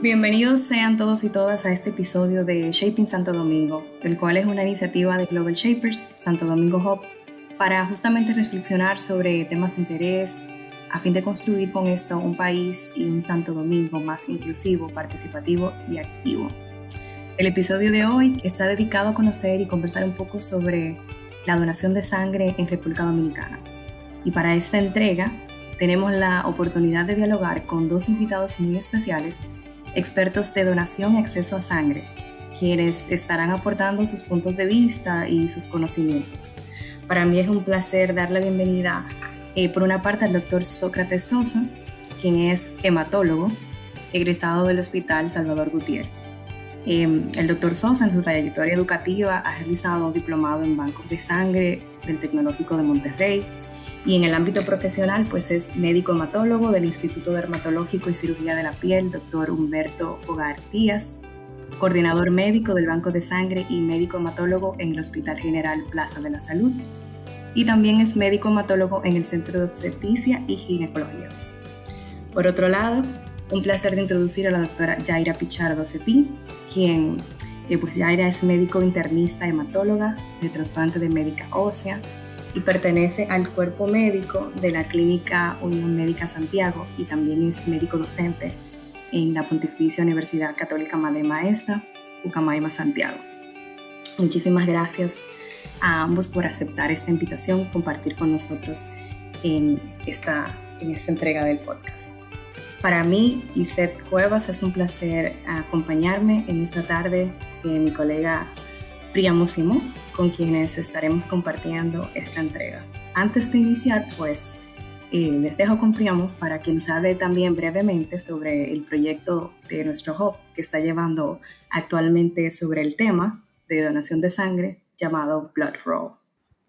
Bienvenidos sean todos y todas a este episodio de Shaping Santo Domingo, el cual es una iniciativa de Global Shapers Santo Domingo Hub para justamente reflexionar sobre temas de interés a fin de construir con esto un país y un Santo Domingo más inclusivo, participativo y activo. El episodio de hoy está dedicado a conocer y conversar un poco sobre la donación de sangre en República Dominicana. Y para esta entrega tenemos la oportunidad de dialogar con dos invitados muy especiales, expertos de donación y acceso a sangre, quienes estarán aportando sus puntos de vista y sus conocimientos. Para mí es un placer dar la bienvenida, eh, por una parte, al doctor Sócrates Sosa, quien es hematólogo, egresado del Hospital Salvador Gutiérrez. Em, el doctor Sosa, en su trayectoria educativa, ha realizado un diplomado en bancos de sangre del Tecnológico de Monterrey y en el ámbito profesional, pues es médico hematólogo del Instituto Dermatológico y Cirugía de la Piel, doctor Humberto Hogar Díaz, coordinador médico del Banco de Sangre y médico hematólogo en el Hospital General Plaza de la Salud, y también es médico hematólogo en el Centro de Obstetricia y Ginecología. Por otro lado, un placer de introducir a la doctora Yaira Pichardo Cepín, quien, eh, pues Yaira es médico internista hematóloga de trasplante de médica ósea y pertenece al cuerpo médico de la Clínica Unión Médica Santiago y también es médico docente en la Pontificia Universidad Católica Madre Maestra, Ucamaima, Santiago. Muchísimas gracias a ambos por aceptar esta invitación, compartir con nosotros en esta, en esta entrega del podcast. Para mí, Lisette Cuevas, es un placer acompañarme en esta tarde de mi colega Priamo Simón, con quienes estaremos compartiendo esta entrega. Antes de iniciar, pues eh, les dejo con Priamo para quien sabe también brevemente sobre el proyecto de nuestro hub que está llevando actualmente sobre el tema de donación de sangre llamado Blood Flow.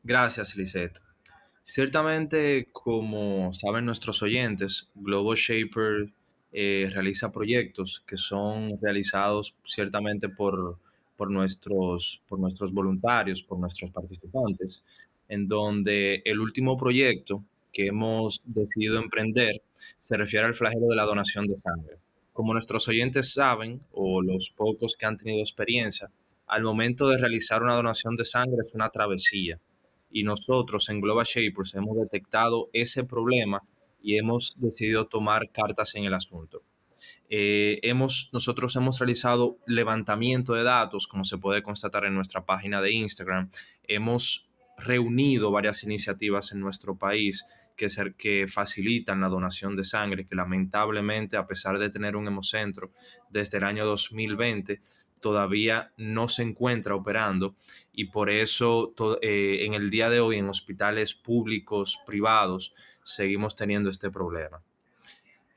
Gracias, Lisette. Ciertamente, como saben nuestros oyentes, Global Shaper eh, realiza proyectos que son realizados ciertamente por, por, nuestros, por nuestros voluntarios, por nuestros participantes, en donde el último proyecto que hemos decidido emprender se refiere al flagelo de la donación de sangre. Como nuestros oyentes saben, o los pocos que han tenido experiencia, al momento de realizar una donación de sangre es una travesía y nosotros en Global Shapers hemos detectado ese problema y hemos decidido tomar cartas en el asunto. Eh, hemos, nosotros hemos realizado levantamiento de datos, como se puede constatar en nuestra página de Instagram. Hemos reunido varias iniciativas en nuestro país que, facilitan la donación de sangre, que lamentablemente, a pesar de tener un hemocentro desde el año 2020, todavía no se encuentra operando y por eso eh, en el día de hoy en hospitales públicos, privados, seguimos teniendo este problema.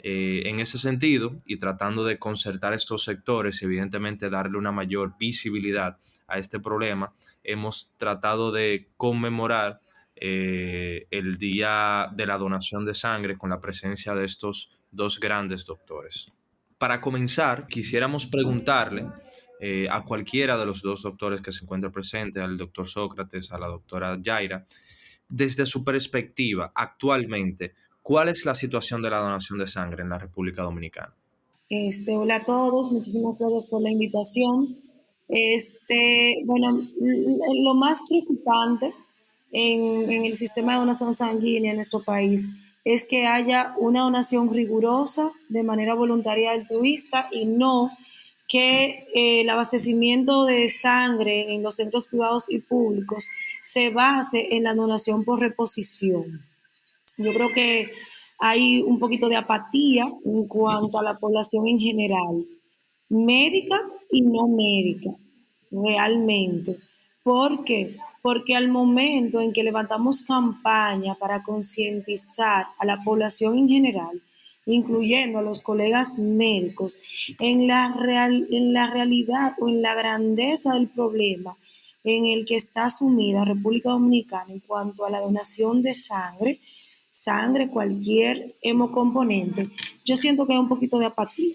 Eh, en ese sentido, y tratando de concertar estos sectores y evidentemente darle una mayor visibilidad a este problema, hemos tratado de conmemorar eh, el Día de la Donación de Sangre con la presencia de estos dos grandes doctores. Para comenzar, quisiéramos preguntarle eh, a cualquiera de los dos doctores que se encuentra presente, al doctor Sócrates, a la doctora Yaira, desde su perspectiva, actualmente, ¿cuál es la situación de la donación de sangre en la República Dominicana? Este, hola a todos, muchísimas gracias por la invitación. Este, bueno, lo más preocupante en, en el sistema de donación sanguínea en nuestro país es que haya una donación rigurosa de manera voluntaria altruista y no que eh, el abastecimiento de sangre en los centros privados y públicos se base en la donación por reposición. Yo creo que hay un poquito de apatía en cuanto a la población en general, médica y no médica, realmente. ¿Por qué? Porque al momento en que levantamos campaña para concientizar a la población en general, incluyendo a los colegas médicos, en la, real, en la realidad o en la grandeza del problema en el que está sumida República Dominicana en cuanto a la donación de sangre, sangre, cualquier hemocomponente, yo siento que hay un poquito de apatía.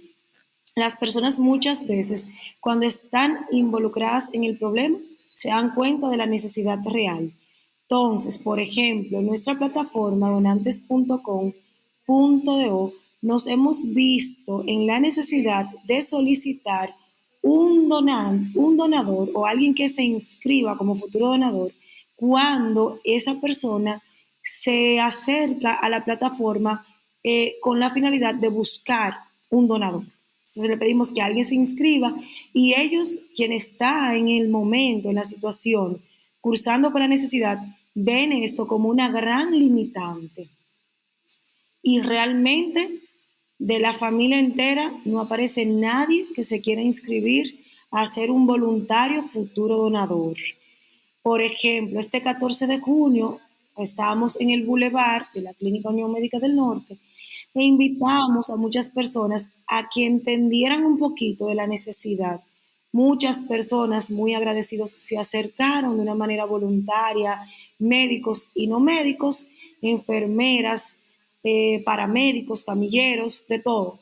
Las personas muchas veces, cuando están involucradas en el problema, se dan cuenta de la necesidad real. Entonces, por ejemplo, en nuestra plataforma donantes.com.do nos hemos visto en la necesidad de solicitar un, un donador o alguien que se inscriba como futuro donador cuando esa persona se acerca a la plataforma eh, con la finalidad de buscar un donador. Entonces le pedimos que alguien se inscriba y ellos, quien está en el momento, en la situación, cursando con la necesidad, ven esto como una gran limitante. Y realmente de la familia entera no aparece nadie que se quiera inscribir a ser un voluntario futuro donador. Por ejemplo, este 14 de junio estábamos en el Boulevard de la Clínica Unión Médica del Norte e invitamos a muchas personas a que entendieran un poquito de la necesidad. Muchas personas muy agradecidos se acercaron de una manera voluntaria, médicos y no médicos, enfermeras, eh, paramédicos, camilleros, de todo.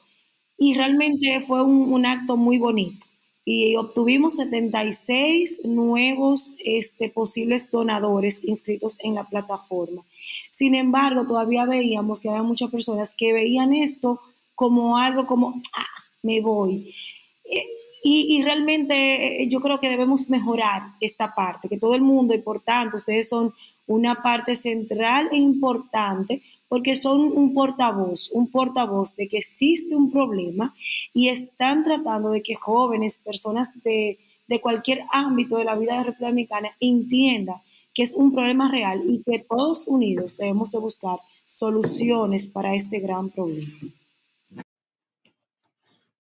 Y realmente fue un, acto muy bonito. Y obtuvimos 76 nuevos este, posibles donadores inscritos en la plataforma. Sin embargo, todavía veíamos que había muchas personas que veían esto como algo como, ah, me voy. Eh, y, y, realmente eh, yo creo que debemos mejorar esta parte, que todo el mundo, y por tanto, ustedes son una parte central e importante porque son un portavoz, un portavoz de que existe un problema y están tratando de que jóvenes, personas de, cualquier ámbito de la vida de la República Dominicana entiendan que es un problema real y que todos unidos debemos de buscar soluciones para este gran problema.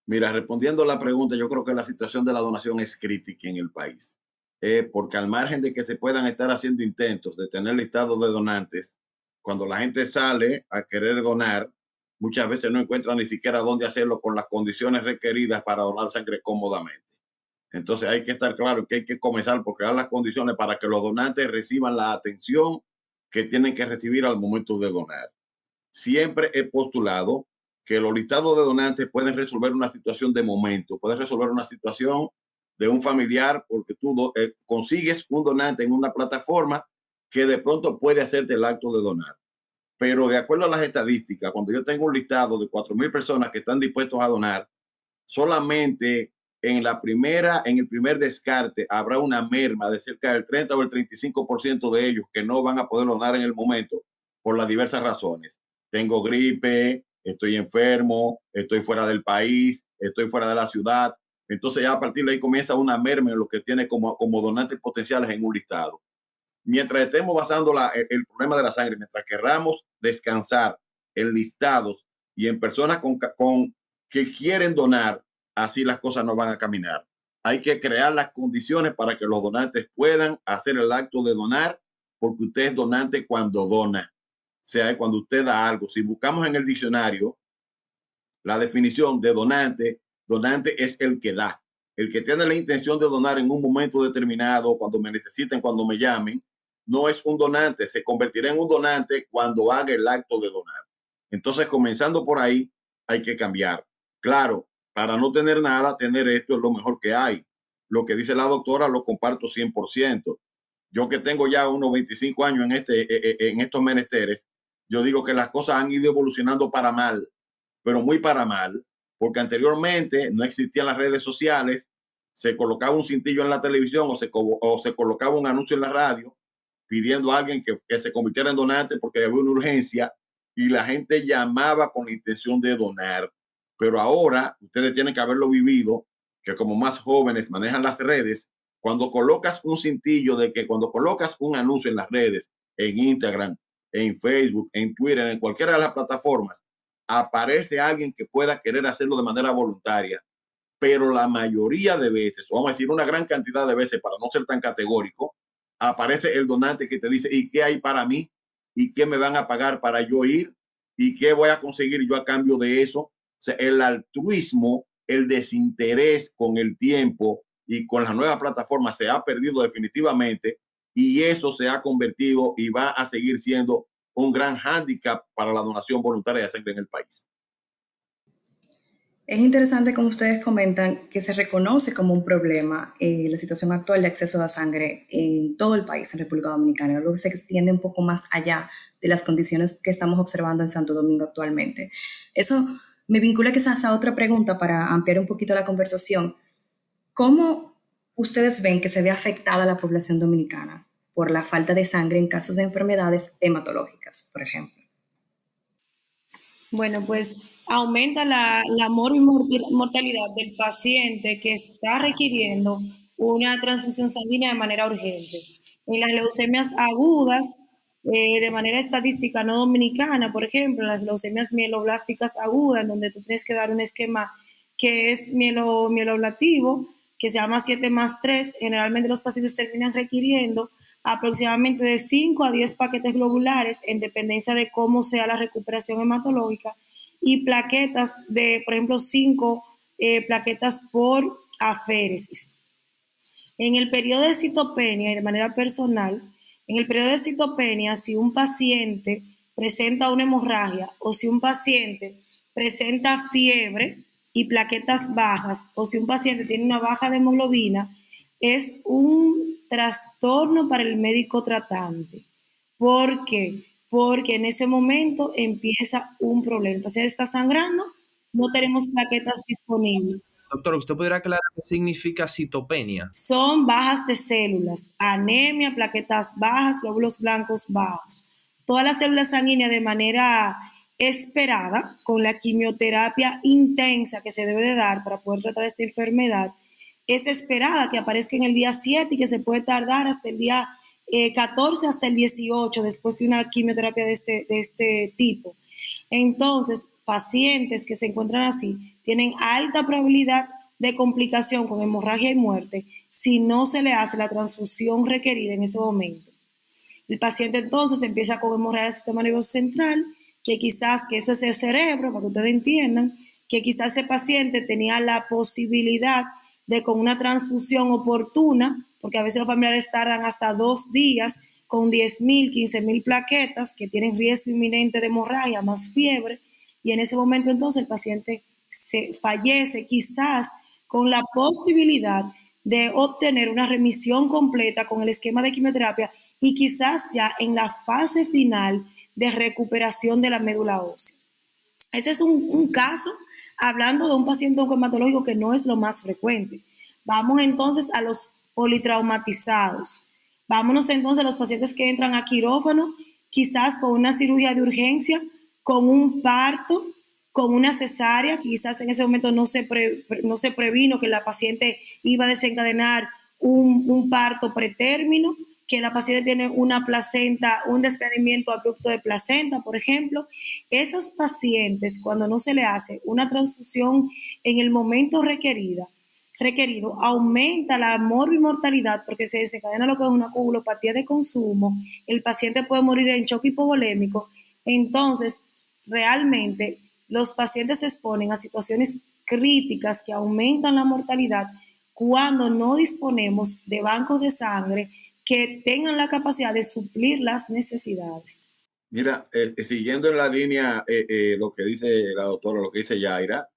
Mira, respondiendo a la pregunta, yo creo que la situación de la donación es crítica en el país, eh, porque al margen de que se puedan estar haciendo intentos de tener listados de donantes, cuando la gente sale a querer donar, muchas veces no encuentra ni siquiera dónde hacerlo con las condiciones requeridas para donar sangre cómodamente. Entonces hay que estar claro que hay que comenzar por crear las condiciones para que los donantes reciban la atención que tienen que recibir al momento de donar. Siempre he postulado que los listados de donantes pueden resolver una situación de momento, pueden resolver una situación de un familiar porque tú eh, consigues un donante en una plataforma que de pronto puede hacerte el acto de donar. Pero de acuerdo a las estadísticas, cuando yo tengo un listado de 4.000 personas que están dispuestos a donar, solamente en la primera, en el primer descarte, habrá una merma de cerca del 30 o el 35% de ellos que no van a poder donar en el momento por las diversas razones. Tengo gripe, estoy enfermo, estoy fuera del país, estoy fuera de la ciudad. Entonces ya a partir de ahí comienza una merma en lo que tiene como, como donantes potenciales en un listado mientras estemos basando el, problema de la sangre, mientras querramos descansar en listados y en personas con, que quieren donar, así las cosas no van a caminar. Hay que crear las condiciones para que los donantes puedan hacer el acto de donar, porque usted es donante cuando dona, o sea, cuando usted da algo. Si buscamos en el diccionario la definición de donante, donante es el que da, el que tiene la intención de donar en un momento determinado, cuando me necesiten, cuando me llamen, no es un donante, se convertirá en un donante cuando haga el acto de donar. Entonces, comenzando por ahí, hay que cambiar. Claro, para no tener nada, tener esto es lo mejor que hay. Lo que dice la doctora lo comparto 100%. Yo que tengo ya unos 25 años en, este, e, e, en estos menesteres, yo digo que las cosas han ido evolucionando para mal, pero muy para mal, porque anteriormente no existían las redes sociales, se colocaba un cintillo en la televisión o se, o se colocaba un anuncio en la radio pidiendo a alguien que, que se convirtiera en donante porque había una urgencia y la gente llamaba con la intención de donar. Pero ahora ustedes tienen que haberlo vivido, que como más jóvenes manejan las redes, cuando colocas un cintillo de que cuando colocas un anuncio en las redes, en Instagram, en Facebook, en Twitter, en cualquiera de las plataformas, aparece alguien que pueda querer hacerlo de manera voluntaria. Pero la mayoría de veces, vamos a decir una gran cantidad de veces para no ser tan categórico, aparece el donante que te dice, ¿y qué hay para mí? ¿Y qué me van a pagar para yo ir? ¿Y qué voy a conseguir yo a cambio de eso? O el altruismo, el desinterés con el tiempo y con las nuevas plataformas se ha perdido definitivamente y eso se ha convertido y va a seguir siendo un gran hándicap para la donación voluntaria de sangre en el país. Es interesante, como ustedes comentan, que se reconoce como un problema eh, la situación actual de acceso a sangre en todo el país, en República Dominicana, algo que se extiende un poco más allá de las condiciones que estamos observando en Santo Domingo actualmente. Eso me vincula quizás a otra pregunta para ampliar un poquito la conversación. ¿Cómo ustedes ven que se ve afectada la población dominicana por la falta de sangre en casos de enfermedades hematológicas, por ejemplo? Bueno, pues aumenta la, la mortalidad del paciente que está requiriendo una transfusión sanguínea de manera urgente. En las leucemias agudas, eh, de manera estadística no dominicana, por ejemplo, las leucemias mieloblásticas agudas, donde tú tienes que dar un esquema que es mielo, mieloblativo, que se llama 7 más 3, generalmente los pacientes terminan requiriendo aproximadamente de 5 a 10 paquetes globulares en dependencia de cómo sea la recuperación hematológica y plaquetas de, por ejemplo, 5 eh, plaquetas por aféresis. En el periodo de citopenia y de manera personal, en el periodo de citopenia, si un paciente presenta una hemorragia o si un paciente presenta fiebre y plaquetas bajas o si un paciente tiene una baja de hemoglobina, es un trastorno para el médico tratante. ¿Por qué? Porque en ese momento empieza un problema. El paciente está sangrando, no tenemos plaquetas disponibles. Doctor, ¿usted podría aclarar qué significa citopenia? Son bajas de células, anemia, plaquetas bajas, glóbulos blancos bajos. Todas las células sanguíneas de manera esperada, con la quimioterapia intensa que se debe de dar para poder tratar esta enfermedad, es esperada que aparezca en el día 7 y que se puede tardar hasta el día 14 eh, hasta el 18 después de una quimioterapia de este, de este tipo. Entonces, pacientes que se encuentran así tienen alta probabilidad de complicación con hemorragia y muerte si no se le hace la transfusión requerida en ese momento. El paciente entonces empieza con hemorragia del sistema nervioso central, que quizás, que eso es el cerebro, para que ustedes entiendan, que quizás ese paciente tenía la posibilidad de con una transfusión oportuna, porque a veces los familiares tardan hasta dos días con 10.000, 15.000 plaquetas que tienen riesgo inminente de hemorragia más fiebre, y en ese momento entonces el paciente se fallece quizás con la posibilidad de obtener una remisión completa con el esquema de quimioterapia y quizás ya en la fase final de recuperación de la médula ósea. Ese es un, caso hablando de un paciente oncohematológico que no es lo más frecuente. Vamos entonces a los politraumatizados. Vámonos entonces a los pacientes que entran a quirófano, quizás con una cirugía de urgencia, con un parto, con una cesárea, quizás en ese momento no se, no se previno que la paciente iba a desencadenar un, un parto pretérmino, que la paciente tiene una placenta, un desprendimiento abrupto de placenta, por ejemplo, esos pacientes, cuando no se le hace una transfusión en el momento requerida, requerido, aumenta la mortalidad porque se desencadena lo que es una coagulopatía de consumo, el paciente puede morir en choque hipovolémico, entonces realmente los pacientes se exponen a situaciones críticas que aumentan la mortalidad cuando no disponemos de bancos de sangre que tengan la capacidad de suplir las necesidades. Mira, eh, eh, siguiendo en la línea eh, lo que dice la doctora, lo que dice Yaira,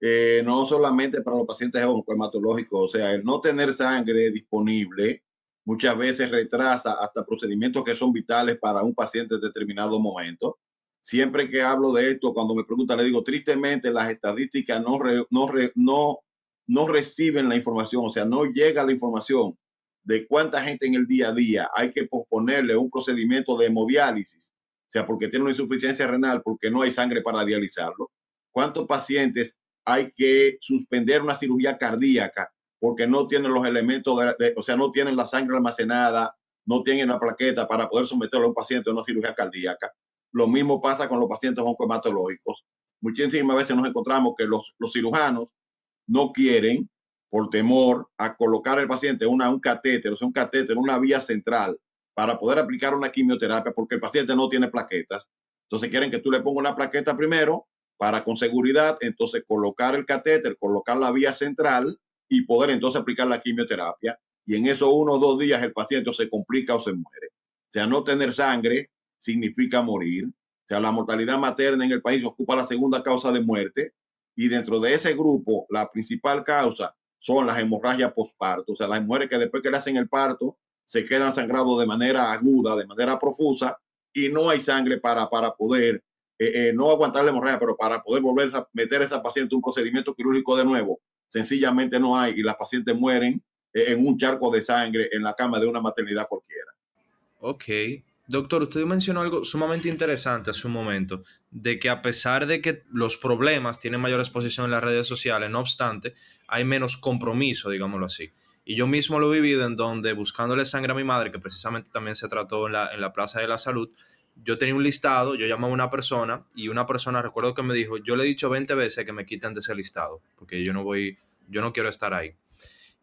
no solamente para los pacientes hematológicos, o sea, el no tener sangre disponible muchas veces retrasa hasta procedimientos que son vitales para un paciente en determinado momento siempre que hablo de esto, cuando me preguntan, le digo, tristemente las estadísticas no, no, no, no reciben la información, o sea, no llega la información de cuánta gente en el día a día hay que posponerle un procedimiento de hemodiálisis, o sea, porque tiene una insuficiencia renal, porque no hay sangre para dializarlo. ¿Cuántos pacientes hay que suspender una cirugía cardíaca porque no tienen los elementos, o sea, no tienen la sangre almacenada, no tienen la plaqueta para poder someterlo a un paciente a una cirugía cardíaca? Lo mismo pasa con los pacientes oncohematológicos. Muchísimas veces nos encontramos que los, cirujanos no quieren, por temor a colocar al paciente una, un catéter, o sea, un catéter, una vía central para poder aplicar una quimioterapia porque el paciente no tiene plaquetas. Entonces quieren que tú le pongas una plaqueta primero para con seguridad, entonces colocar el catéter, colocar la vía central y poder entonces aplicar la quimioterapia. Y en esos uno o dos días el paciente se complica o se muere. O sea, no tener sangre significa morir. O sea, la mortalidad materna en el país ocupa la segunda causa de muerte y dentro de ese grupo la principal causa son las hemorragias postparto, o sea, las mujeres que después que le hacen el parto se quedan sangrados de manera aguda, de manera profusa y no hay sangre para, para poder eh, no aguantar la hemorragia, pero para poder volver a meter a esa paciente un procedimiento quirúrgico de nuevo, sencillamente no hay y las pacientes mueren en un charco de sangre en la cama de una maternidad cualquiera. Ok. Doctor, usted mencionó algo sumamente interesante hace un momento, de que a pesar de que los problemas tienen mayor exposición en las redes sociales, no obstante, hay menos compromiso, digámoslo así. Y yo mismo lo he vivido en donde buscándole sangre a mi madre, que precisamente también se trató en la, en la Plaza de la Salud, yo tenía un listado, yo llamaba a una persona y una persona, recuerdo que me dijo, yo le he dicho 20 veces que me quiten de ese listado, porque yo no voy, yo no quiero estar ahí.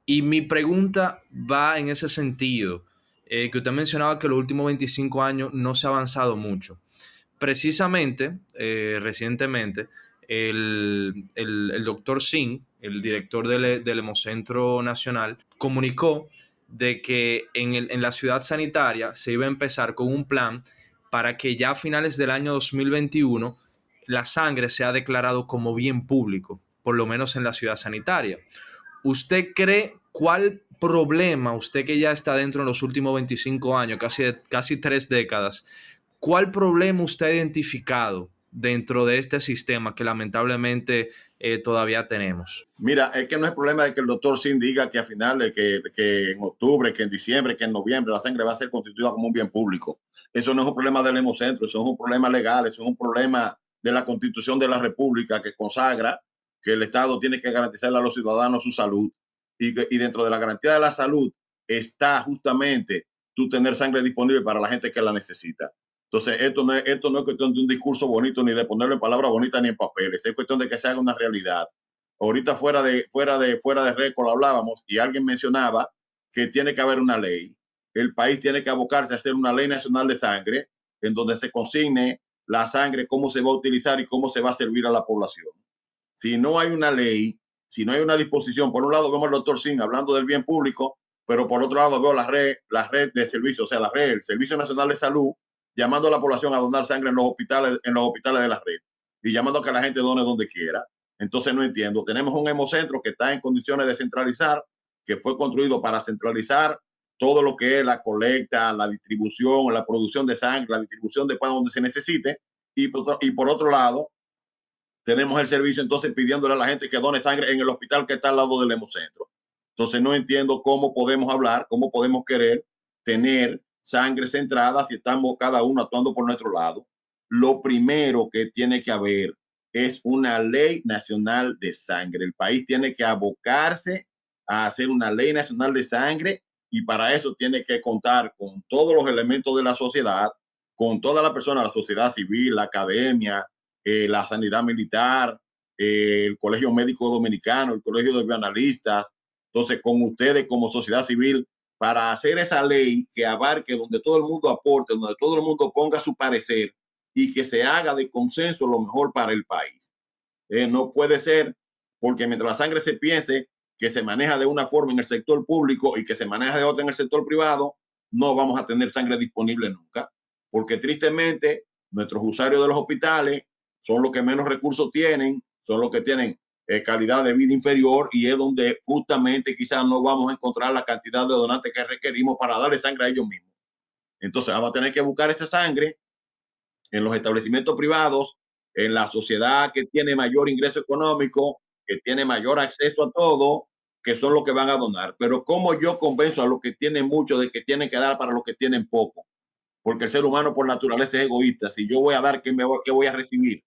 Y mi pregunta va en ese sentido eh, que usted mencionaba que los últimos 25 años no se ha avanzado mucho. Precisamente, eh, recientemente, el, doctor Singh, el director del, Hemocentro Nacional, comunicó de que en, en, la ciudad sanitaria se iba a empezar con un plan para que ya a finales del año 2021 la sangre sea declarado como bien público, por lo menos en la ciudad sanitaria. ¿Usted cree cuál problema, usted que ya está dentro en los últimos 25 años, casi, casi tres décadas, cuál problema usted ha identificado dentro de este sistema que lamentablemente eh, todavía tenemos? Mira, es que no es problema de que el doctor Sin diga que a finales, que, que en octubre, que en diciembre, que en noviembre la sangre va a ser constituida como un bien público. Eso no es un problema del hemocentro, eso es un problema legal, eso es un problema de la constitución de la República que consagra que el Estado tiene que garantizarle a los ciudadanos su salud y, dentro de la garantía de la salud está justamente tú tener sangre disponible para la gente que la necesita. Entonces, esto no es, esto no es cuestión de un discurso bonito ni de ponerle palabras bonitas ni en papeles, es cuestión de que se haga una realidad. Ahorita fuera de, fuera de, fuera de récord hablábamos y alguien mencionaba que tiene que haber una ley. El país tiene que abocarse a hacer una ley nacional de sangre en donde se consigne la sangre, cómo se va a utilizar y cómo se va a servir a la población. Si no hay una ley, si no hay una disposición, por un lado vemos al doctor Sin hablando del bien público, pero por otro lado veo la red, la red de servicios, o sea, la red, el Servicio Nacional de Salud, llamando a la población a donar sangre en los hospitales, en los hospitales de la red y llamando a que la gente done donde quiera. Entonces no entiendo. Tenemos un hemocentro que está en condiciones de centralizar, que fue construido para centralizar todo lo que es la colecta, la distribución, la producción de sangre, la distribución de pan donde se necesite. Y y por otro lado, tenemos el servicio entonces pidiéndole a la gente que done sangre en el hospital que está al lado del hemocentro. Entonces no entiendo cómo podemos hablar, cómo podemos querer tener sangre centrada si estamos cada uno actuando por nuestro lado. Lo primero que tiene que haber es una ley nacional de sangre. El país tiene que abocarse a hacer una ley nacional de sangre y para eso tiene que contar con todos los elementos de la sociedad, con toda la persona, la sociedad civil, la academia, eh, la sanidad militar, eh, el Colegio Médico Dominicano, el Colegio de Bioanalistas, entonces con ustedes como sociedad civil, para hacer esa ley que abarque donde todo el mundo aporte, donde todo el mundo ponga su parecer y que se haga de consenso lo mejor para el país. Eh, no puede ser porque mientras la sangre se piense que se maneja de una forma en el sector público y que se maneja de otra en el sector privado, no vamos a tener sangre disponible nunca, porque tristemente nuestros usuarios de los hospitales son los que menos recursos tienen, son los que tienen eh, calidad de vida inferior y es donde justamente quizás no vamos a encontrar la cantidad de donantes que requerimos para darle sangre a ellos mismos. Entonces vamos a tener que buscar esta sangre en los establecimientos privados, en la sociedad que tiene mayor ingreso económico, que tiene mayor acceso a todo, que son los que van a donar. Pero ¿cómo yo convenzo a los que tienen mucho de que tienen que dar para los que tienen poco? Porque el ser humano por naturaleza es egoísta. Si yo voy a dar, ¿qué, me voy, a recibir?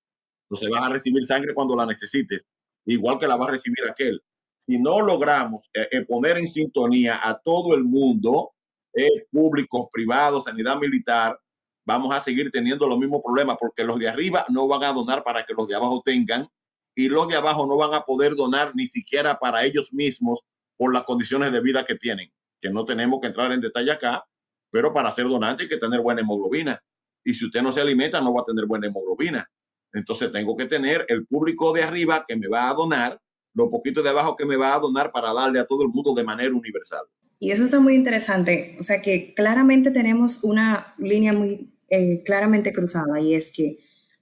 Entonces vas a recibir sangre cuando la necesites, igual que la va a recibir aquel. Si no logramos eh, eh, poner en sintonía a todo el mundo, eh, públicos, privados, sanidad militar, vamos a seguir teniendo los mismos problemas porque los de arriba no van a donar para que los de abajo tengan y los de abajo no van a poder donar ni siquiera para ellos mismos por las condiciones de vida que tienen, que no tenemos que entrar en detalle acá, pero para ser donante hay que tener buena hemoglobina. Y si usted no se alimenta, no va a tener buena hemoglobina. Entonces tengo que tener el público de arriba que me va a donar, lo poquito de abajo que me va a donar para darle a todo el mundo de manera universal. Y eso está muy interesante. O sea que claramente tenemos una línea muy eh, claramente cruzada y es que,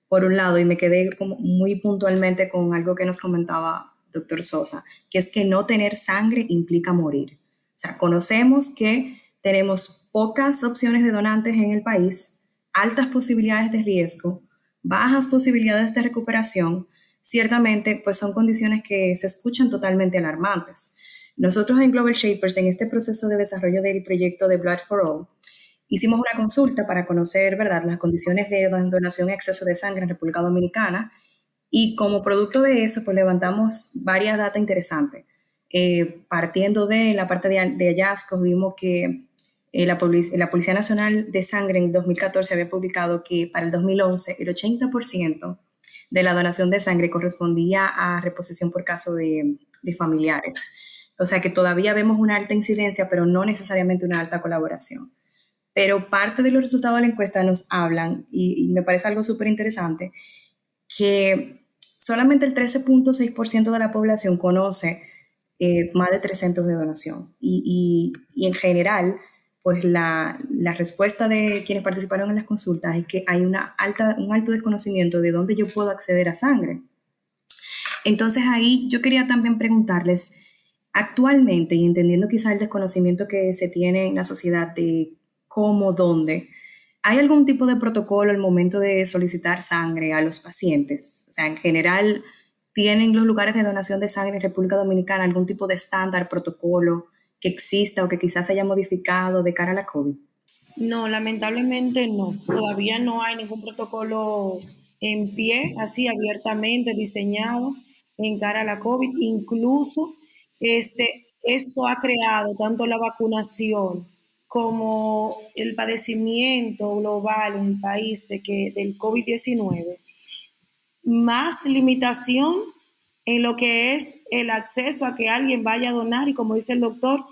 por un lado, y me quedé como muy puntualmente con algo que nos comentaba doctor Sosa, que es que no tener sangre implica morir. O sea, conocemos que tenemos pocas opciones de donantes en el país, altas posibilidades de riesgo, bajas posibilidades de recuperación, ciertamente pues son condiciones que se escuchan totalmente alarmantes. Nosotros en Global Shapers, en este proceso de desarrollo del proyecto de Blood for All, hicimos una consulta para conocer ¿verdad? las condiciones de donación y acceso de sangre en República Dominicana y como producto de eso pues levantamos varias datas interesantes. Eh, partiendo de la parte de, de hallazgos, vimos que eh, la, la, Policía Nacional de Sangre en 2014 había publicado que para el 2011 el 80% de la donación de sangre correspondía a reposición por caso de, de, familiares. O sea que todavía vemos una alta incidencia, pero no necesariamente una alta colaboración. Pero parte de los resultados de la encuesta nos hablan, y, y me parece algo súper interesante, que solamente el 13.6% de la población conoce eh, más de tres centros de donación. Y, y, y en general, pues la, la, respuesta de quienes participaron en las consultas es que hay una alta, un alto desconocimiento de dónde yo puedo acceder a sangre. Entonces ahí yo quería también preguntarles, actualmente, y entendiendo quizá el desconocimiento que se tiene en la sociedad de cómo, dónde, ¿hay algún tipo de protocolo al momento de solicitar sangre a los pacientes? O sea, en general, ¿tienen los lugares de donación de sangre en República Dominicana algún tipo de estándar, protocolo? Que exista o que quizás haya modificado de cara a la COVID? No, lamentablemente no. Todavía no hay ningún protocolo en pie, así abiertamente diseñado en cara a la COVID. Incluso este, esto ha creado tanto la vacunación como el padecimiento global en el país de que, del COVID-19, más limitación en lo que es el acceso a que alguien vaya a donar y como dice el doctor,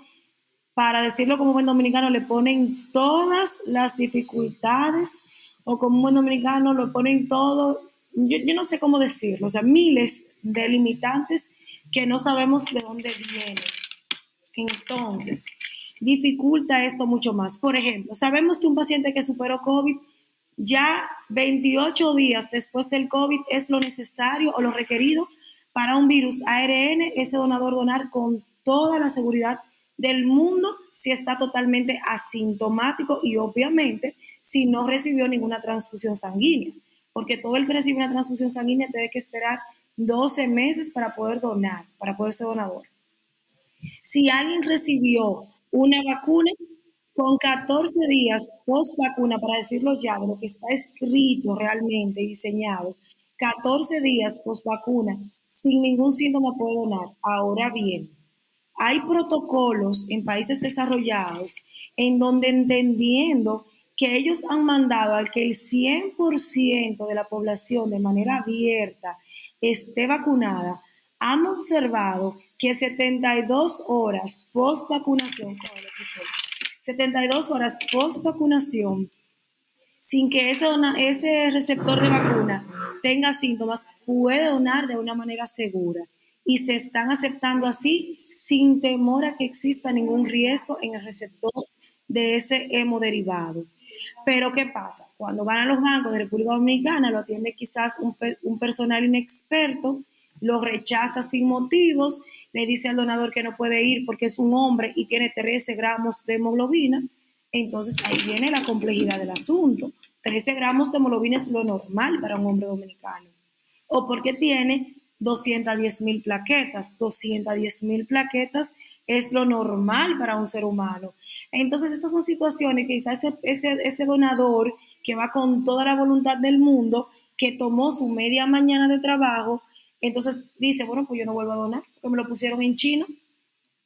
para decirlo como buen dominicano, le ponen todas las dificultades o como buen dominicano lo ponen todo, yo, yo, no sé cómo decirlo, o sea, miles de limitantes que no sabemos de dónde vienen. Entonces, dificulta esto mucho más. Por ejemplo, sabemos que un paciente que superó COVID, ya 28 días después del COVID es lo necesario o lo requerido para un virus ARN, ese donador donar con toda la seguridad del mundo si está totalmente asintomático y obviamente si no recibió ninguna transfusión sanguínea, porque todo el que recibe una transfusión sanguínea tiene que esperar 12 meses para poder donar, para poder ser donador. Si alguien recibió una vacuna, con 14 días post vacuna, para decirlo ya, de lo que está escrito realmente, diseñado, 14 días post vacuna, sin ningún síntoma puede donar. Ahora bien, hay protocolos en países desarrollados en donde entendiendo que ellos han mandado al que el 100% de la población de manera abierta esté vacunada, han observado que 72 horas post vacunación, 72 horas post vacunación, sin que ese, ese receptor de vacuna tenga síntomas, puede donar de una manera segura y se están aceptando así sin temor a que exista ningún riesgo en el receptor de ese hemoderivado. Pero ¿qué pasa? Cuando van a los bancos de República Dominicana, lo atiende quizás un, un personal inexperto, lo rechaza sin motivos, le dice al donador que no puede ir porque es un hombre y tiene 13 gramos de hemoglobina. Entonces ahí viene la complejidad del asunto. 13 gramos de hemoglobina es lo normal para un hombre dominicano. O porque tiene 210 mil plaquetas. 210 mil plaquetas es lo normal para un ser humano. Entonces, estas son situaciones que quizás ese, ese, donador que va con toda la voluntad del mundo, que tomó su media mañana de trabajo, entonces dice, bueno, pues yo no vuelvo a donar, porque me lo pusieron en chino.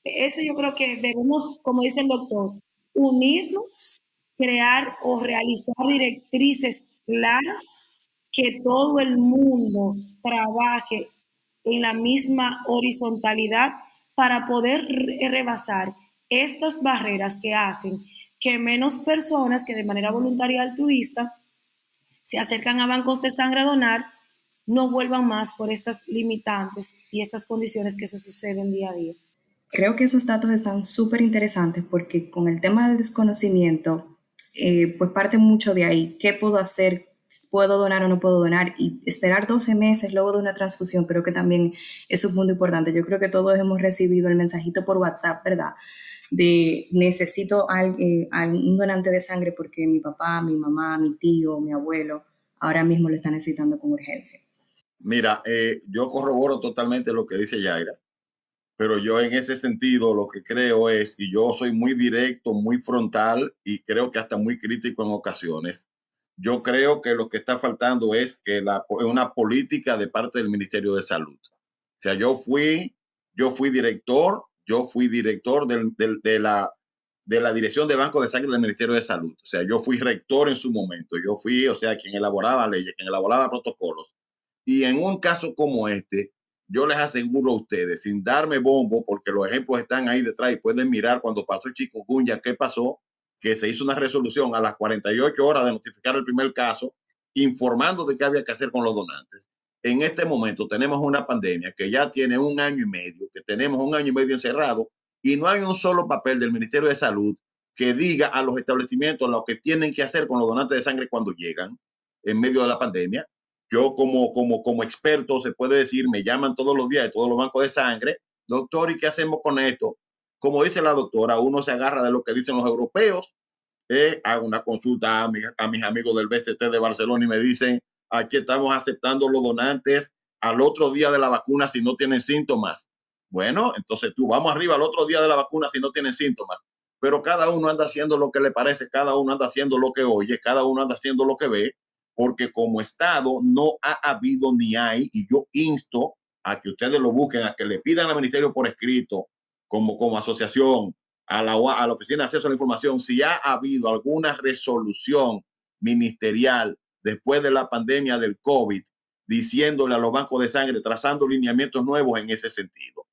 Eso yo creo que debemos, como dice el doctor, unirnos, crear o realizar directrices claras, que todo el mundo trabaje en la misma horizontalidad para poder rebasar estas barreras que hacen que menos personas que de manera voluntaria altruista se acercan a bancos de sangre a donar no vuelvan más por estas limitantes y estas condiciones que se suceden día a día. Creo que esos datos están súper interesantes porque con el tema del desconocimiento, eh, pues parte mucho de ahí. ¿Qué puedo hacer? Puedo donar o no puedo donar y esperar 12 meses luego de una transfusión creo que también es un punto importante. Yo creo que todos hemos recibido el mensajito por WhatsApp, ¿verdad? De necesito a, eh, un donante de sangre porque mi papá, mi mamá, mi tío, mi abuelo ahora mismo lo están necesitando con urgencia. Mira, eh, yo corroboro totalmente lo que dice Yaira, pero yo en ese sentido lo que creo es, y yo soy muy directo, muy frontal y creo que hasta muy crítico en ocasiones, yo creo que lo que está faltando es que la, una política de parte del Ministerio de Salud. O sea, yo fui, yo fui director, yo fui director del, del, de, la, de la Dirección de Banco de Sangre del Ministerio de Salud. O sea, yo fui rector en su momento, yo fui, o sea, quien elaboraba leyes, quien elaboraba protocolos. Y en un caso como este, yo les aseguro a ustedes, sin darme bombo, porque los ejemplos están ahí detrás y pueden mirar cuando pasó el chikungunya, qué pasó, que se hizo una resolución a las 48 horas de notificar el primer caso, informando de qué había que hacer con los donantes. En este momento tenemos una pandemia que ya tiene un año y medio, que tenemos un año y medio encerrado y no hay un solo papel del Ministerio de Salud que diga a los establecimientos lo que tienen que hacer con los donantes de sangre cuando llegan en medio de la pandemia. Yo como, como, como experto se puede decir, me llaman todos los días de todos los bancos de sangre, doctor, ¿y qué hacemos con esto? Como dice la doctora, uno se agarra de lo que dicen los europeos. Eh, hago una consulta a, a mis amigos del BCT de Barcelona y me dicen, aquí estamos aceptando los donantes al otro día de la vacuna si no tienen síntomas. Bueno, entonces tú vamos arriba al otro día de la vacuna si no tienen síntomas. Pero cada uno anda haciendo lo que le parece, cada uno anda haciendo lo que oye, cada uno anda haciendo lo que ve, porque como Estado no ha habido ni hay, y yo insto a que ustedes lo busquen, a que le pidan al ministerio por escrito como, como asociación a la, a la Oficina de Acceso a la Información si ha habido alguna resolución ministerial después de la pandemia del COVID diciéndole a los bancos de sangre, trazando lineamientos nuevos en ese sentido.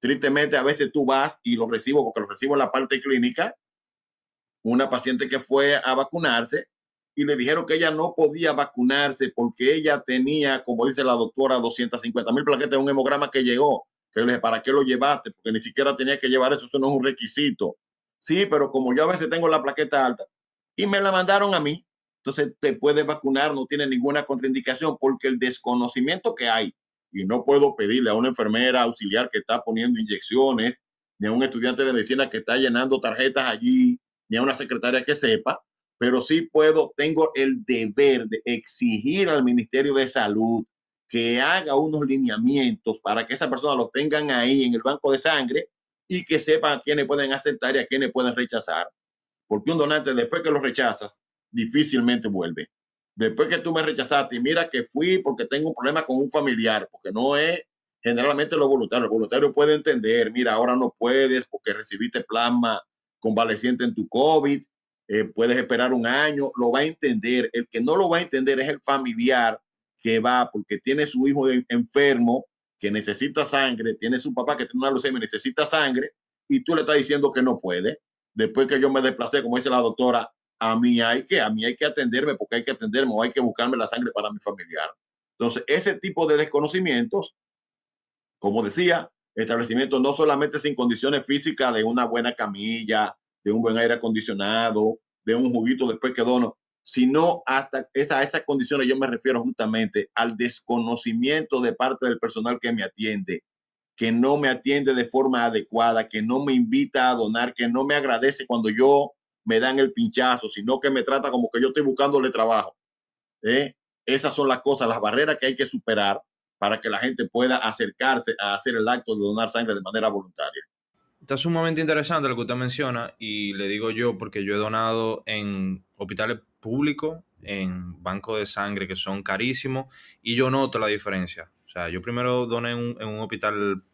Tristemente, a veces tú vas y lo recibo, porque lo recibo en la parte clínica, una paciente que fue a vacunarse y le dijeron que ella no podía vacunarse porque ella tenía, como dice la doctora, 250 mil plaquetas un hemograma que llegó que le ¿para qué lo llevaste? Porque ni siquiera tenía que llevar eso, eso no es un requisito. Sí, pero como yo a veces tengo la plaqueta alta y me la mandaron a mí, entonces te puedes vacunar, no tiene ninguna contraindicación porque el desconocimiento que hay, y no puedo pedirle a una enfermera auxiliar que está poniendo inyecciones, ni a un estudiante de medicina que está llenando tarjetas allí, ni a una secretaria que sepa, pero sí puedo, tengo el deber de exigir al Ministerio de Salud que haga unos lineamientos para que esa persona lo tengan ahí en el banco de sangre y que sepan a quiénes pueden aceptar y a quiénes pueden rechazar. Porque un donante, después que lo rechazas, difícilmente vuelve. Después que tú me rechazaste, mira que fui porque tengo un problema con un familiar, porque no es generalmente lo voluntario. El voluntario puede entender, mira, ahora no puedes porque recibiste plasma convaleciente en tu COVID, eh, puedes esperar un año, lo va a entender. El que no lo va a entender es el familiar que va porque tiene su hijo enfermo que necesita sangre, tiene su papá que tiene una leucemia, necesita sangre, y tú le estás diciendo que no puede. Después que yo me desplacé, como dice la doctora, a mí hay que, a mí hay que atenderme porque hay que atenderme o hay que buscarme la sangre para mi familiar. Entonces, ese tipo de desconocimientos, como decía, establecimiento no solamente sin condiciones físicas de una buena camilla, de un buen aire acondicionado, de un juguito después que dono, sino hasta esa, esas condiciones yo me refiero justamente al desconocimiento de parte del personal que me atiende, que no me atiende de forma adecuada, que no me invita a donar, que no me agradece cuando yo me dan el pinchazo, sino que me trata como que yo estoy buscándole trabajo. ¿eh? Esas son las cosas, las barreras que hay que superar para que la gente pueda acercarse a hacer el acto de donar sangre de manera voluntaria. Está sumamente interesante lo que usted menciona y le digo yo porque yo he donado en hospitales público en bancos de sangre que son carísimos y yo noto la diferencia. O sea, yo primero doné en un, hospital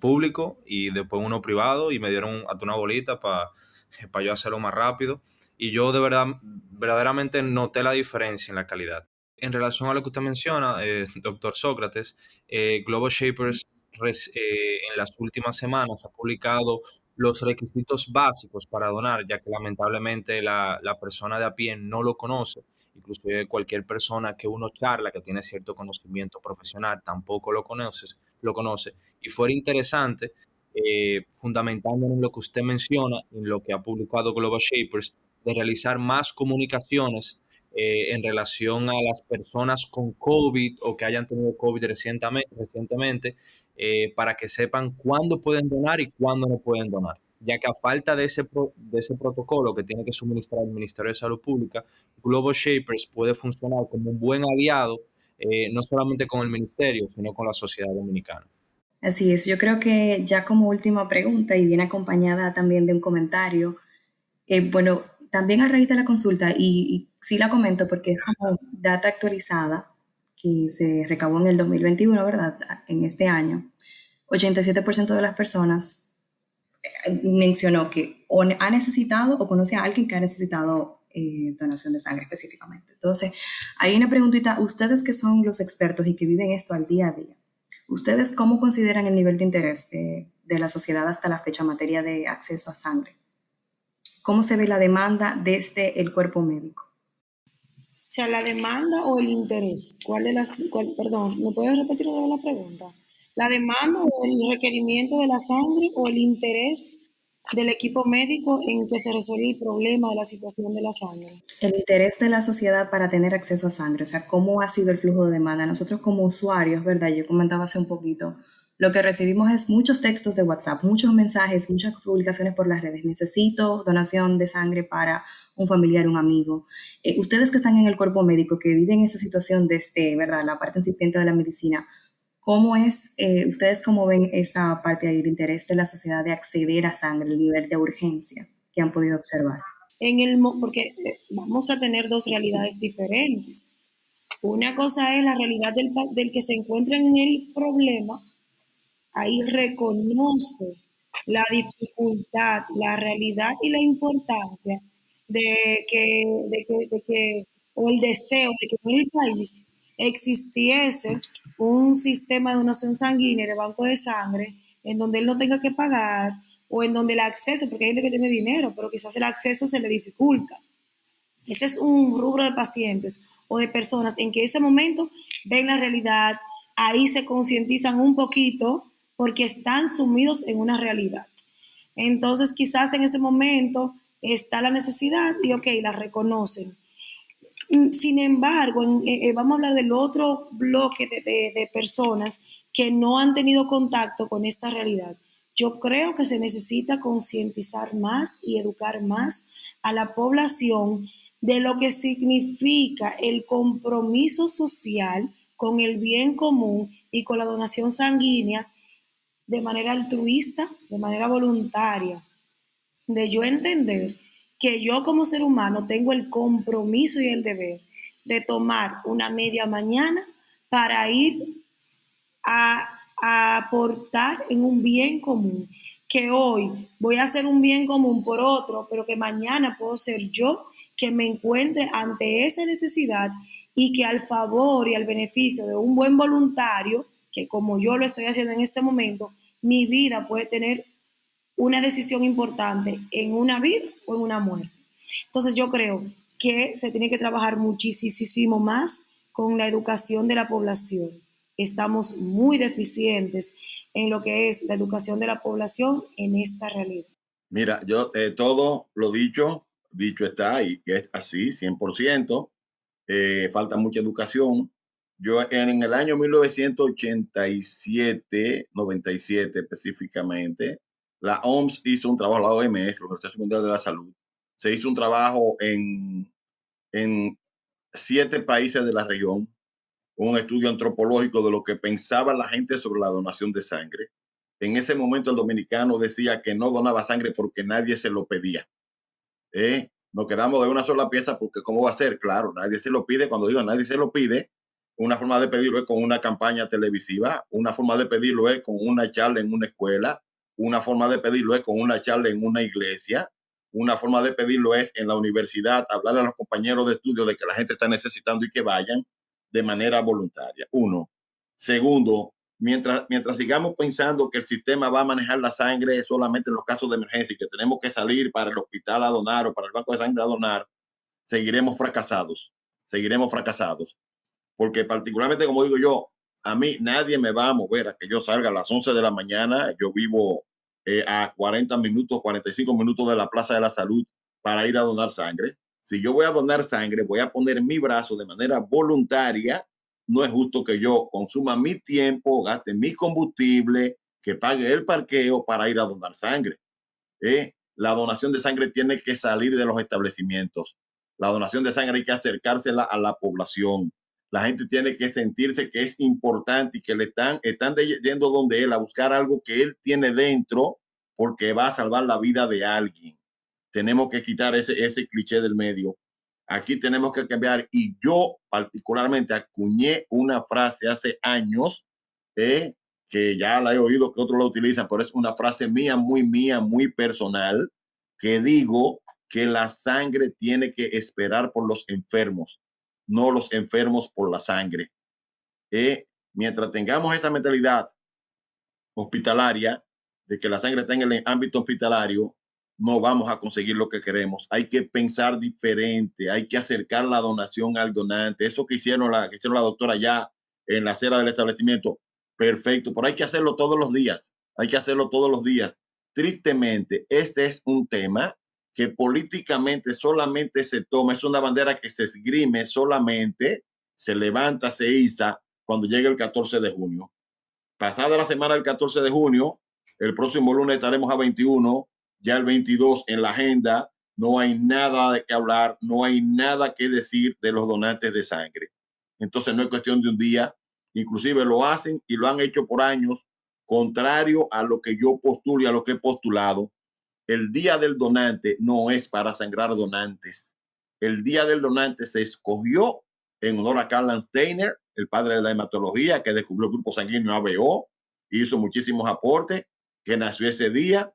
público y después uno privado y me dieron hasta una bolita para para yo hacerlo más rápido y yo de verdad verdaderamente noté la diferencia en la calidad. En relación a lo que usted menciona, eh, doctor Sócrates, eh, Global Shapers en las últimas semanas ha publicado los requisitos básicos para donar, ya que lamentablemente la, persona de a pie no lo conoce. Incluso cualquier persona que uno charla, que tiene cierto conocimiento profesional, tampoco lo conoce. Lo conoce. Y fuera interesante, eh, fundamentando en lo que usted menciona, en lo que ha publicado Global Shapers, de realizar más comunicaciones eh, en relación a las personas con COVID o que hayan tenido COVID recientemente, recientemente eh, para que sepan cuándo pueden donar y cuándo no pueden donar. ya que a falta de ese, de ese protocolo que tiene que suministrar el Ministerio de Salud Pública, Global Shapers puede funcionar como un buen aliado, eh, no solamente con el Ministerio, sino con la sociedad dominicana. Así es, yo creo que ya como última pregunta y viene acompañada también de un comentario, eh, bueno, también a raíz de la consulta, y, sí la comento porque es como data actualizada que se recabó en el 2021, ¿verdad? En este año, 87% de las personas eh, mencionó que o ha necesitado o conoce a alguien que ha necesitado eh, donación de sangre específicamente. Entonces, hay una preguntita, ustedes que son los expertos y que viven esto al día a día, ¿ustedes cómo consideran el nivel de interés de, de la sociedad hasta la fecha en materia de acceso a sangre? ¿Cómo se ve la demanda desde el cuerpo médico? O sea, la demanda o el interés. ¿Cuál de las, perdón, ¿me puedes repetir la pregunta? ¿La demanda o el requerimiento de la sangre o el interés del equipo médico en que se resuelva el problema de la situación de la sangre? El interés de la sociedad para tener acceso a sangre, o sea, cómo ha sido el flujo de demanda. Nosotros como usuarios, ¿verdad? Yo comentaba hace un poquito, lo que recibimos es muchos textos de WhatsApp, muchos mensajes, muchas publicaciones por las redes. Necesito donación de sangre para un familiar, un amigo. Eh, ustedes que están en el cuerpo médico, que viven esa situación desde, ¿verdad?, la parte incipiente de la medicina, ¿cómo es, eh, ustedes cómo ven esa parte ahí, el interés de la sociedad de acceder a sangre, el nivel de urgencia que han podido observar? En el, porque eh, vamos a tener dos realidades diferentes. Una cosa es la realidad del, del que se encuentra en el problema ahí reconoce la dificultad, la realidad y la importancia de que, de que, o el deseo de que en el país existiese un sistema de donación sanguínea de banco de sangre en donde él no tenga que pagar o en donde el acceso, porque hay gente que tiene dinero, pero quizás el acceso se le dificulta. Ese es un rubro de pacientes o de personas en que ese momento ven la realidad, ahí se concientizan un poquito porque están sumidos en una realidad. Entonces, quizás en ese momento está la necesidad y, ok, la reconocen. Sin embargo, eh, eh, vamos a hablar del otro bloque de personas que no han tenido contacto con esta realidad. Yo creo que se necesita concientizar más y educar más a la población de lo que significa el compromiso social con el bien común y con la donación sanguínea de manera altruista, de manera voluntaria, de yo entender que yo como ser humano tengo el compromiso y el deber de tomar una media mañana para ir a, aportar en un bien común, que hoy voy a hacer un bien común por otro, pero que mañana puedo ser yo que me encuentre ante esa necesidad y que al favor y al beneficio de un buen voluntario, que como yo lo estoy haciendo en este momento, mi vida puede tener una decisión importante en una vida o en una muerte. Entonces yo creo que se tiene que trabajar muchísimo más con la educación de la población. Estamos muy deficientes en lo que es la educación de la población en esta realidad. Mira, yo eh, todo lo dicho, dicho está y es así, 100%. Eh, falta mucha educación, yo en el año 1987, 97 específicamente, la OMS hizo un trabajo, la OMS, la Organización Mundial de la Salud, se hizo un trabajo en, en siete países de la región, un estudio antropológico de lo que pensaba la gente sobre la donación de sangre. En ese momento el dominicano decía que no donaba sangre porque nadie se lo pedía. ¿Eh? Nos quedamos de una sola pieza porque ¿cómo va a ser? Claro, nadie se lo pide. Cuando digo nadie se lo pide, una forma de pedirlo es con una campaña televisiva, una forma de pedirlo es con una charla en una escuela, una forma de pedirlo es con una charla en una iglesia, una forma de pedirlo es en la universidad, hablarle a los compañeros de estudio de que la gente está necesitando y que vayan de manera voluntaria. Uno. Segundo, mientras, mientras sigamos pensando que el sistema va a manejar la sangre solamente en los casos de emergencia y que tenemos que salir para el hospital a donar o para el banco de sangre a donar, seguiremos fracasados. Seguiremos fracasados porque particularmente, como digo yo, a mí nadie me va a mover a que yo salga a las 11 de la mañana. Yo vivo eh, a 40 minutos, 45 minutos de la Plaza de la Salud para ir a donar sangre. Si yo voy a donar sangre, voy a poner mi brazo de manera voluntaria. No es justo que yo consuma mi tiempo, gaste mi combustible, que pague el parqueo para ir a donar sangre. ¿eh? La donación de sangre tiene que salir de los establecimientos. La donación de sangre hay que acercársela a la población. La gente tiene que sentirse que es importante y que le están, están yendo donde él a buscar algo que él tiene dentro porque va a salvar la vida de alguien. Tenemos que quitar ese, ese cliché del medio. Aquí tenemos que cambiar. Y yo particularmente acuñé una frase hace años eh, que ya la he oído que otros la utilizan, pero es una frase mía, muy mía, muy personal, que digo que la sangre tiene que esperar por los enfermos, no los enfermos por la sangre. Eh, mientras tengamos esa mentalidad hospitalaria, de que la sangre está en el ámbito hospitalario, no vamos a conseguir lo que queremos. Hay que pensar diferente, hay que acercar la donación al donante. Eso que hicieron la, que hicieron la doctora ya en la acera del establecimiento, Perfecto, pero hay que hacerlo todos los días. Hay que hacerlo todos los días. Tristemente, este es un tema que políticamente solamente se toma, es una bandera que se esgrime solamente, se levanta, se iza cuando llegue el 14 de junio. Pasada la semana del 14 de junio, el próximo lunes estaremos a 21, ya el 22 en la agenda, no hay nada de qué hablar, no hay nada que decir de los donantes de sangre. Entonces no es cuestión de un día, inclusive lo hacen y lo han hecho por años, contrario a lo que yo postulo y a lo que he postulado. El día del donante no es para sangrar donantes. El día del donante se escogió en honor a Karl Steiner, el padre de la hematología, que descubrió el grupo sanguíneo ABO, hizo muchísimos aportes, que nació ese día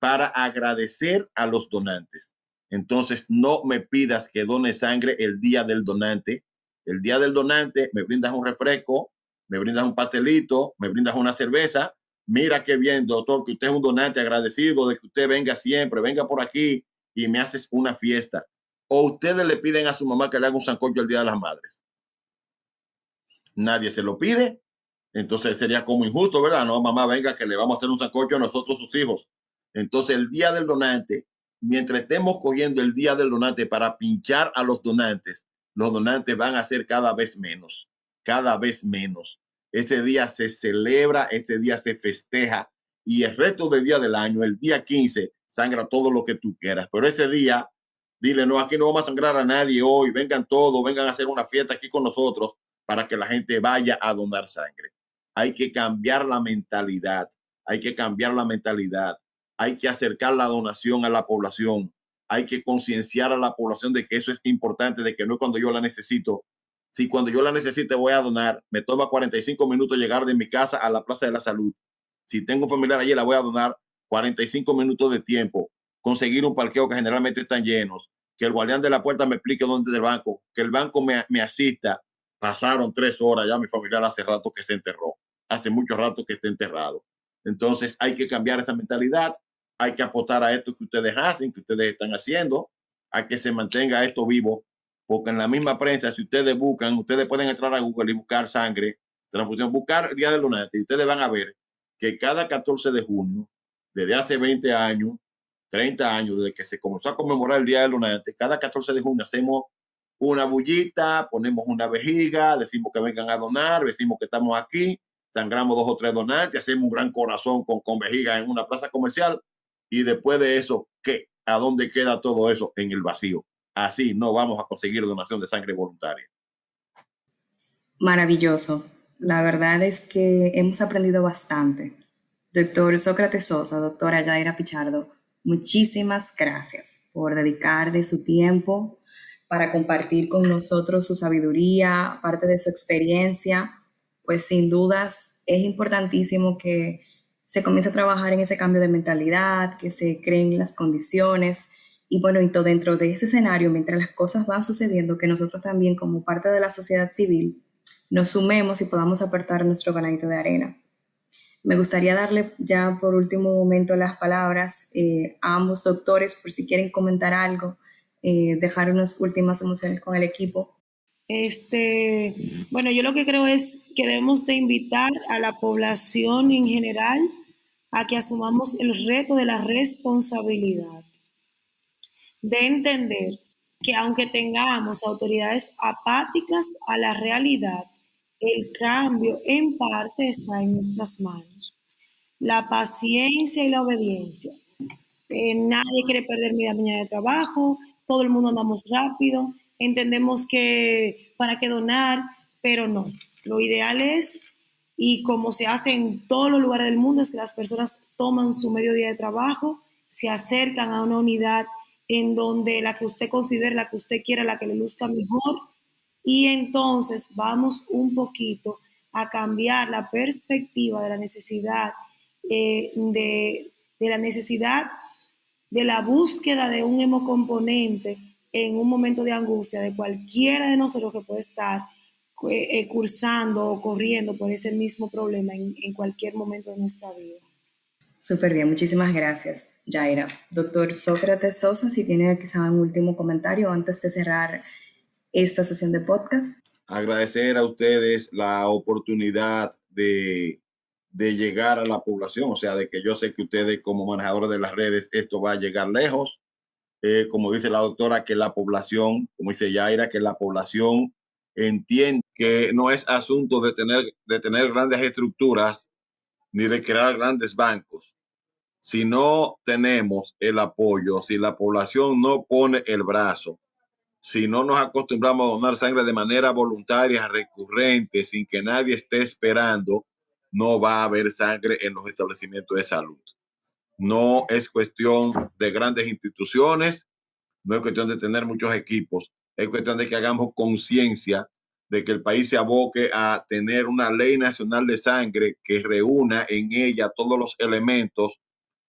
para agradecer a los donantes. Entonces, no me pidas que done sangre el día del donante, el día del donante me brindas un refresco, me brindas un pastelito, me brindas una cerveza. Mira qué bien, doctor, que usted es un donante agradecido de que usted venga siempre, venga por aquí y me haces una fiesta. O ustedes le piden a su mamá que le haga un sancocho el Día de las Madres. Nadie se lo pide. Entonces sería como injusto, ¿verdad? No, mamá, venga, que le vamos a hacer un sancocho a nosotros, sus hijos. Entonces el Día del Donante, mientras estemos cogiendo el Día del Donante para pinchar a los donantes, los donantes van a ser cada vez menos, cada vez menos. Este día se celebra, este día se festeja y el resto del día del año, el día 15, sangra todo lo que tú quieras. Pero ese día, dile, no, aquí no vamos a sangrar a nadie hoy, vengan todos, vengan a hacer una fiesta aquí con nosotros para que la gente vaya a donar sangre. Hay que cambiar la mentalidad, hay que cambiar la mentalidad, hay que acercar la donación a la población hay que concienciar a la población de que eso es importante, de que no es cuando yo la necesito. Si cuando yo la necesite voy a donar, me toma 45 minutos llegar de mi casa a la Plaza de la Salud. Si tengo familiar allí, la voy a donar 45 minutos de tiempo. Conseguir un parqueo que generalmente están llenos. Que el guardián de la puerta me explique dónde es el banco. Que el banco me, me asista. Pasaron tres horas, ya mi familiar hace rato que se enterró. Hace mucho rato que está enterrado. Entonces hay que cambiar esa mentalidad hay que apostar a esto que ustedes hacen, que ustedes están haciendo, a que se mantenga esto vivo, porque en la misma prensa, si ustedes buscan, ustedes pueden entrar a Google y buscar sangre, transfusión, buscar Día del Donante, y ustedes van a ver que cada 14 de junio, desde hace 20 años, 30 años, desde que se comenzó a conmemorar el Día del Donante, cada 14 de junio hacemos una bullita, ponemos una vejiga, decimos que vengan a donar, decimos que estamos aquí, sangramos dos o tres donantes, hacemos un gran corazón con, con vejiga en una plaza comercial y después de eso, ¿qué? ¿A dónde queda todo eso? En el vacío. Así no vamos a conseguir donación de sangre voluntaria. Maravilloso. La verdad es que hemos aprendido bastante. Doctor Sócrates Sosa, doctora Yaira Pichardo, muchísimas gracias por dedicar de su tiempo para compartir con nosotros su sabiduría, parte de su experiencia. Pues sin dudas es importantísimo que se comienza a trabajar en ese cambio de mentalidad, que se creen las condiciones y bueno, y dentro de ese escenario, mientras las cosas van sucediendo, que nosotros también como parte de la sociedad civil nos sumemos y podamos aportar nuestro granito de arena. Me gustaría darle ya por último momento las palabras eh, a ambos doctores por si quieren comentar algo, eh, dejar unas últimas emociones con el equipo. Este, bueno, yo lo que creo es que debemos de invitar a la población en general a que asumamos el reto de la responsabilidad, de entender que aunque tengamos autoridades apáticas a la realidad, el cambio en parte está en nuestras manos. La paciencia y la obediencia eh, nadie quiere perder media mañana de trabajo, todo el mundo andamos rápido, entendemos que para qué donar, pero no. Lo ideal es, y como se hace en todos los lugares del mundo, es que las personas toman su medio día de trabajo, se acercan a una unidad en donde la que usted considere, la que usted quiera, la que le luzca mejor, y entonces vamos un poquito a cambiar la perspectiva de la necesidad, eh, de, de la necesidad de la búsqueda de un hemocomponente en un momento de angustia de cualquiera de nosotros que puede estar eh, cursando o corriendo por ese mismo problema en, en cualquier momento de nuestra vida. Súper bien, muchísimas gracias, Jaira. Doctor Sócrates Sosa, si tiene quizá un último comentario antes de cerrar esta sesión de podcast. Agradecer a ustedes la oportunidad de, de llegar a la población, o sea, de que yo sé que ustedes como manejadores de las redes, esto va a llegar lejos. Eh, como dice la doctora, que la población, como dice Yaira, que la población entiende que no es asunto de tener, de tener grandes estructuras ni de crear grandes bancos. Si no tenemos el apoyo, si la población no pone el brazo, si no nos acostumbramos a donar sangre de manera voluntaria, recurrente, sin que nadie esté esperando, no va a haber sangre en los establecimientos de salud. No es cuestión de grandes instituciones, no es cuestión de tener muchos equipos, es cuestión de que hagamos conciencia de que el país se aboque a tener una ley nacional de sangre que reúna en ella todos los elementos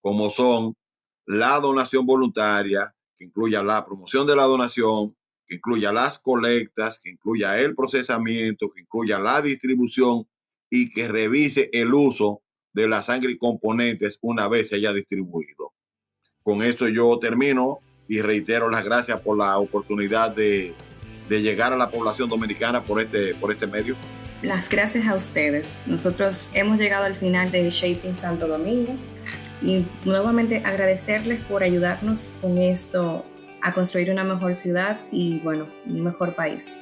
como son la donación voluntaria, que incluya la promoción de la donación, que incluya las colectas, que incluya el procesamiento, que incluya la distribución y que revise el uso de la sangre y componentes una vez se haya distribuido. Con esto yo termino y reitero las gracias por la oportunidad de, de llegar a la población dominicana por este, por este medio. Las gracias a ustedes. Nosotros hemos llegado al final de Shaping Santo Domingo y nuevamente agradecerles por ayudarnos con esto a construir una mejor ciudad y, bueno, un mejor país.